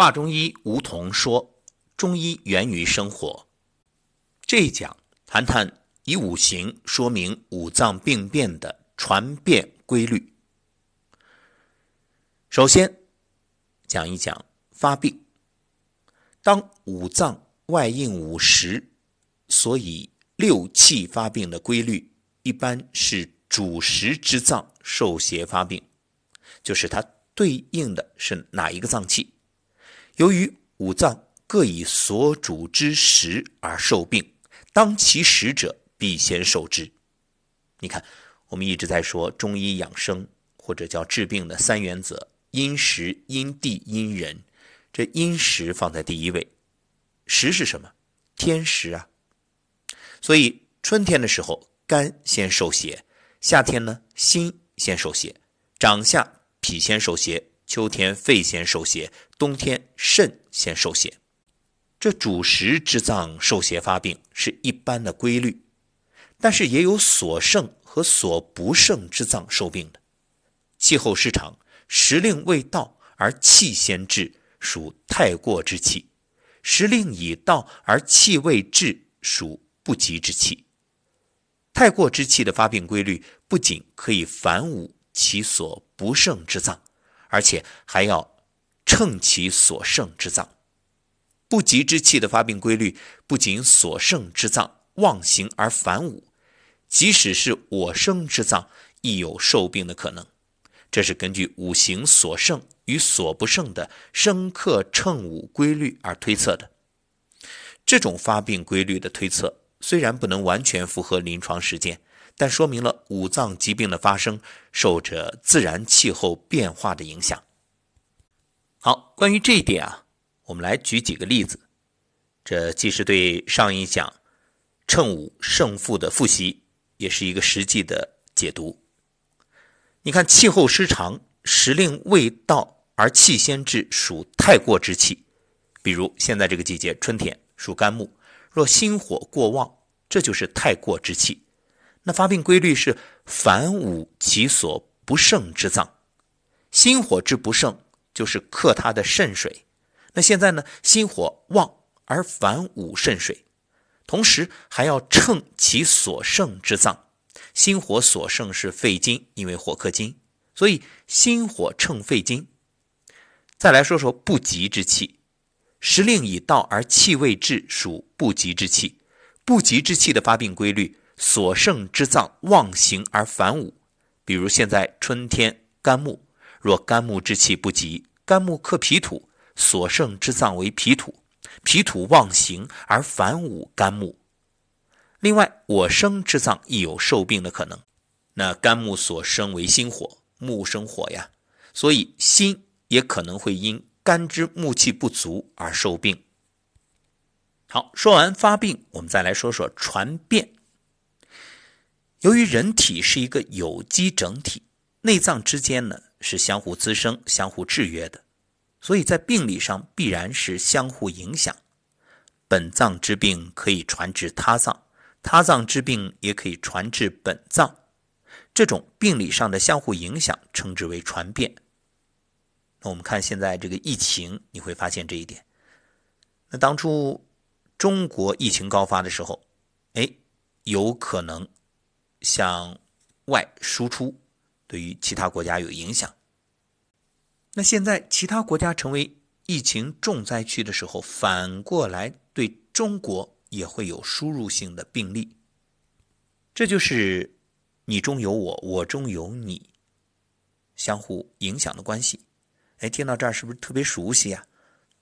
华中医吴桐说：“中医源于生活。”这一讲谈谈以五行说明五脏病变的传变规律。首先讲一讲发病。当五脏外应五时，所以六气发病的规律，一般是主食之脏受邪发病，就是它对应的是哪一个脏器。由于五脏各以所主之时而受病，当其时者必先受之。你看，我们一直在说中医养生或者叫治病的三原则：因时、因地、因人。这因时放在第一位，时是什么？天时啊。所以春天的时候，肝先受邪；夏天呢，心先受邪；长夏脾先受邪。秋天肺先受邪，冬天肾先受邪，这主食之脏受邪发病是一般的规律，但是也有所胜和所不胜之脏受病的。气候失常，时令未到而气先至，属太过之气；时令已到而气未至，属不及之气。太过之气的发病规律，不仅可以反侮其所不胜之脏。而且还要乘其所胜之脏，不吉之气的发病规律，不仅所胜之脏妄行而反侮，即使是我生之脏，亦有受病的可能。这是根据五行所胜与所不胜的生克乘侮规律而推测的。这种发病规律的推测，虽然不能完全符合临床实践。但说明了五脏疾病的发生受着自然气候变化的影响。好，关于这一点啊，我们来举几个例子，这既是对上一讲乘五胜负的复习，也是一个实际的解读。你看，气候失常，时令未到而气先至，属太过之气。比如现在这个季节，春天属肝木，若心火过旺，这就是太过之气。那发病规律是反侮其所不胜之脏，心火之不胜就是克它的肾水。那现在呢，心火旺而反侮肾水，同时还要乘其所胜之脏。心火所胜是肺经，因为火克金，所以心火乘肺经。再来说说不吉之气，时令已到而气未至，属不吉之气。不吉之气的发病规律。所胜之脏妄行而反侮，比如现在春天肝木，若肝木之气不及，肝木克脾土，所胜之脏为脾土，脾土妄行而反侮肝木。另外，我生之脏亦有受病的可能。那肝木所生为心火，木生火呀，所以心也可能会因肝之木气不足而受病。好，说完发病，我们再来说说传变。由于人体是一个有机整体，内脏之间呢是相互滋生、相互制约的，所以在病理上必然是相互影响。本脏之病可以传至他脏，他脏之病也可以传至本脏。这种病理上的相互影响称之为传变。那我们看现在这个疫情，你会发现这一点。那当初中国疫情高发的时候，哎，有可能。向外输出，对于其他国家有影响。那现在其他国家成为疫情重灾区的时候，反过来对中国也会有输入性的病例。这就是你中有我，我中有你，相互影响的关系。哎，听到这儿是不是特别熟悉呀？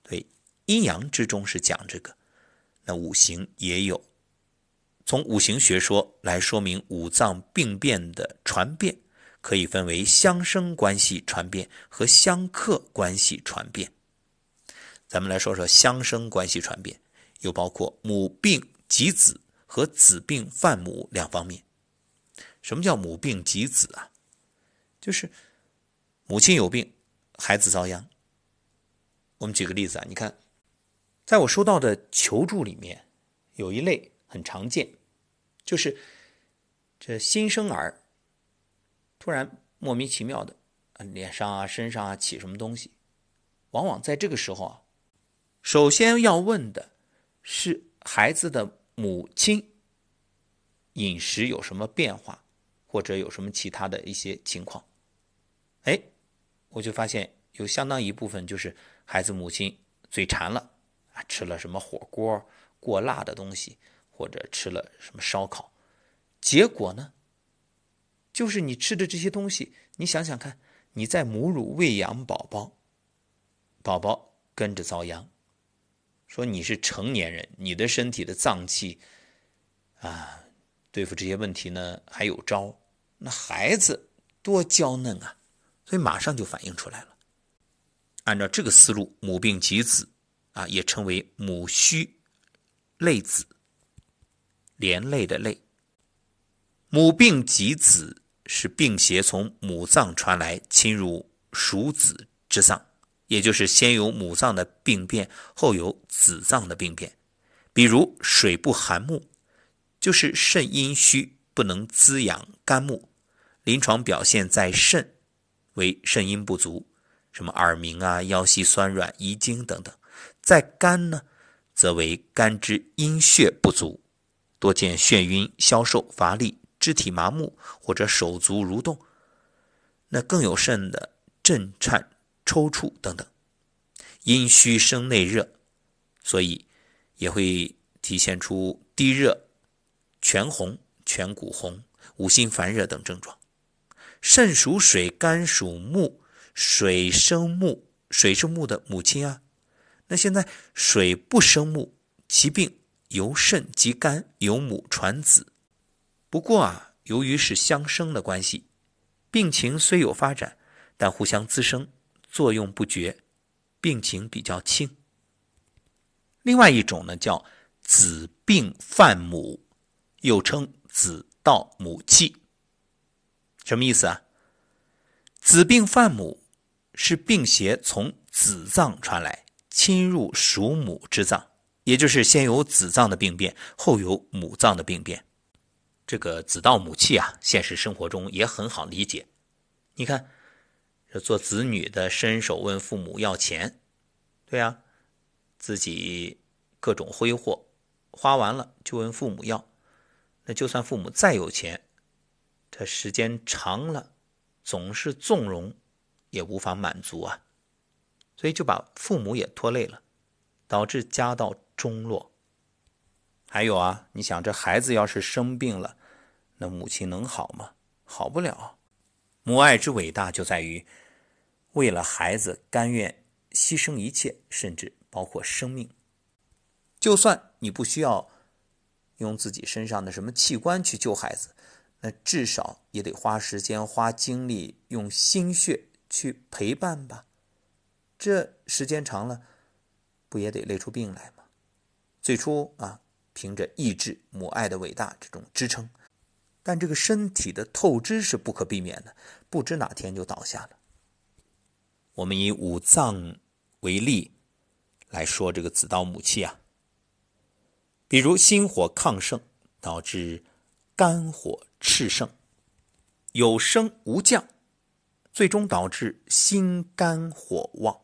对，阴阳之中是讲这个，那五行也有。从五行学说来说明五脏病变的传变，可以分为相生关系传变和相克关系传变。咱们来说说相生关系传变，又包括母病及子和子病犯母两方面。什么叫母病及子啊？就是母亲有病，孩子遭殃。我们举个例子啊，你看，在我收到的求助里面，有一类很常见。就是这新生儿突然莫名其妙的脸上啊、身上啊起什么东西，往往在这个时候啊，首先要问的是孩子的母亲饮食有什么变化，或者有什么其他的一些情况。哎，我就发现有相当一部分就是孩子母亲嘴馋了啊，吃了什么火锅过辣的东西，或者吃了什么烧烤，结果呢，就是你吃的这些东西，你想想看，你在母乳喂养宝宝，宝宝跟着遭殃。说你是成年人，你的身体的脏器啊，对付这些问题呢还有招，那孩子多娇嫩啊！所以马上就反映出来了。按照这个思路，母病及子啊，也称为母虚累子，连累的累。母病及子是病邪从母脏传来，侵入属子之脏，也就是先有母脏的病变，后有子脏的病变。比如水不含木，就是肾阴虚，不能滋养肝木。临床表现在肾。为肾阴不足，什么耳鸣啊、腰膝酸软、遗精等等；在肝呢，则为肝之阴血不足，多见眩晕、消瘦、乏力、肢体麻木或者手足蠕动。那更有甚的震颤、抽搐等等。阴虚生内热，所以也会体现出低热、全红、颧骨红、五心烦热等症状。肾属水，肝属木，水生木，水是木的母亲啊。那现在水不生木，其病由肾及肝，由母传子。不过啊，由于是相生的关系，病情虽有发展，但互相滋生，作用不绝，病情比较轻。另外一种呢，叫子病犯母，又称子盗母气。什么意思啊？子病犯母是病邪从子脏传来，侵入属母之脏，也就是先有子脏的病变，后有母脏的病变。这个子盗母气啊，现实生活中也很好理解。你看，这做子女的伸手问父母要钱，对呀，自己各种挥霍，花完了就问父母要，那就算父母再有钱。这时间长了，总是纵容，也无法满足啊，所以就把父母也拖累了，导致家道中落。还有啊，你想这孩子要是生病了，那母亲能好吗？好不了。母爱之伟大就在于，为了孩子甘愿牺牲一切，甚至包括生命。就算你不需要用自己身上的什么器官去救孩子。那至少也得花时间、花精力、用心血去陪伴吧。这时间长了，不也得累出病来吗？最初啊，凭着意志、母爱的伟大这种支撑，但这个身体的透支是不可避免的，不知哪天就倒下了。我们以五脏为例来说，这个子盗母气啊，比如心火亢盛，导致肝火。炽盛，有升无降，最终导致心肝火旺。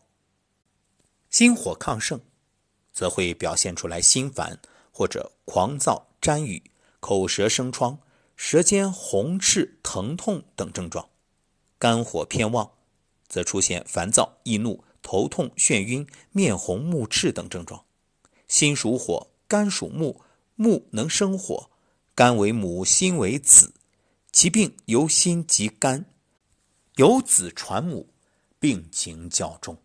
心火亢盛，则会表现出来心烦或者狂躁、沾雨、口舌生疮、舌尖红赤、疼痛等症状；肝火偏旺，则出现烦躁、易怒、头痛、眩晕、面红目赤等症状。心属火，肝属木，木能生火。肝为母，心为子，其病由心及肝，由子传母，病情较重。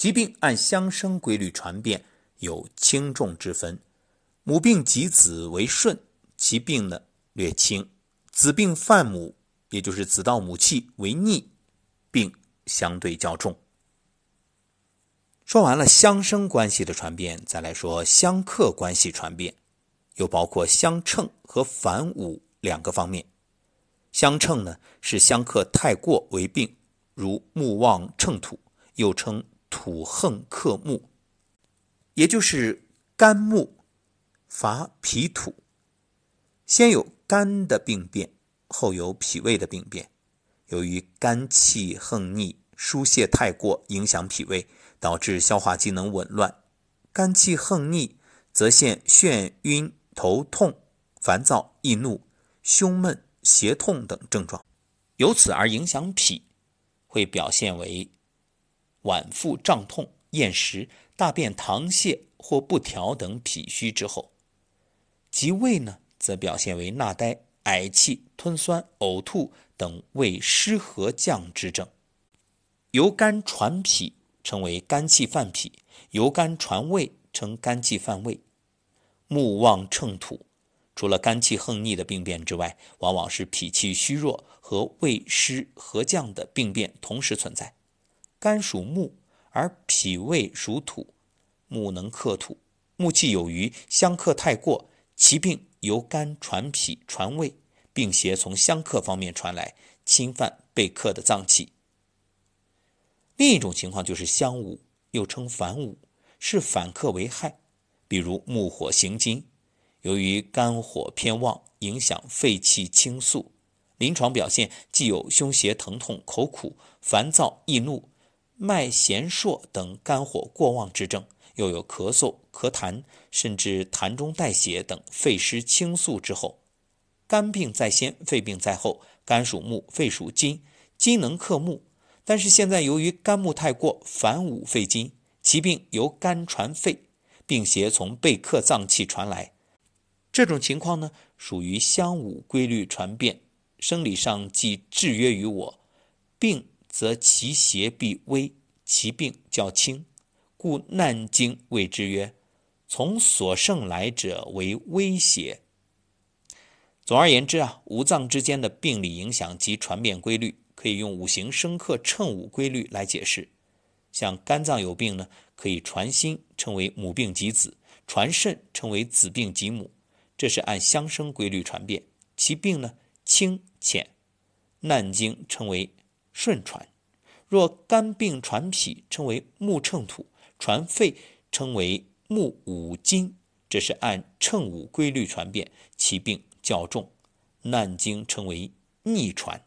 疾病按相生规律传变，有轻重之分。母病及子为顺，其病呢略轻；子病犯母，也就是子盗母气为逆，病相对较重。说完了相生关系的传变，再来说相克关系传变。又包括相称和反侮两个方面。相称呢是相克太过为病，如木旺秤土，又称土横克木，也就是肝木伐脾土，先有肝的病变，后有脾胃的病变。由于肝气横逆，疏泄太过，影响脾胃，导致消化机能紊乱；肝气横逆，则现眩晕、头痛、烦躁、易怒、胸闷、胁痛等症状，由此而影响脾，会表现为脘腹胀痛、厌食、大便溏泻或不调等脾虚之后；及胃呢，则表现为纳呆。嗳气、吞酸、呕吐等胃湿和降之症，由肝传脾称为肝气犯脾，由肝传胃称肝气犯胃。目望乘土，除了肝气横逆的病变之外，往往是脾气虚弱和胃湿和降的病变同时存在。肝属木，而脾胃属土，木能克土，木气有余，相克太过，其病。由肝传脾传胃，病邪从相克方面传来，侵犯被克的脏器。另一种情况就是相侮，又称反侮，是反克为害。比如木火行金，由于肝火偏旺，影响肺气清肃，临床表现既有胸胁疼痛、口苦、烦躁、易怒、脉弦数等肝火过旺之症。又有咳嗽、咳痰，甚至痰中带血等肺湿清肃之后，肝病在先，肺病在后。肝属木，肺属金，金能克木，但是现在由于肝木太过，反五肺金，其病由肝传肺，病邪从被克脏器传来。这种情况呢，属于相五规律传变，生理上既制约于我，病则其邪必微，其病较轻。故《难经》谓之曰：“从所胜来者为威胁。”总而言之啊，五脏之间的病理影响及传变规律，可以用五行生克乘五规律来解释。像肝脏有病呢，可以传心，称为母病及子；传肾，称为子病及母。这是按相生规律传变，其病呢轻浅。《难经》称为顺传。若肝病传脾，称为木乘土。传肺称为木五金，这是按乘五规律传变，其病较重。难经称为逆传。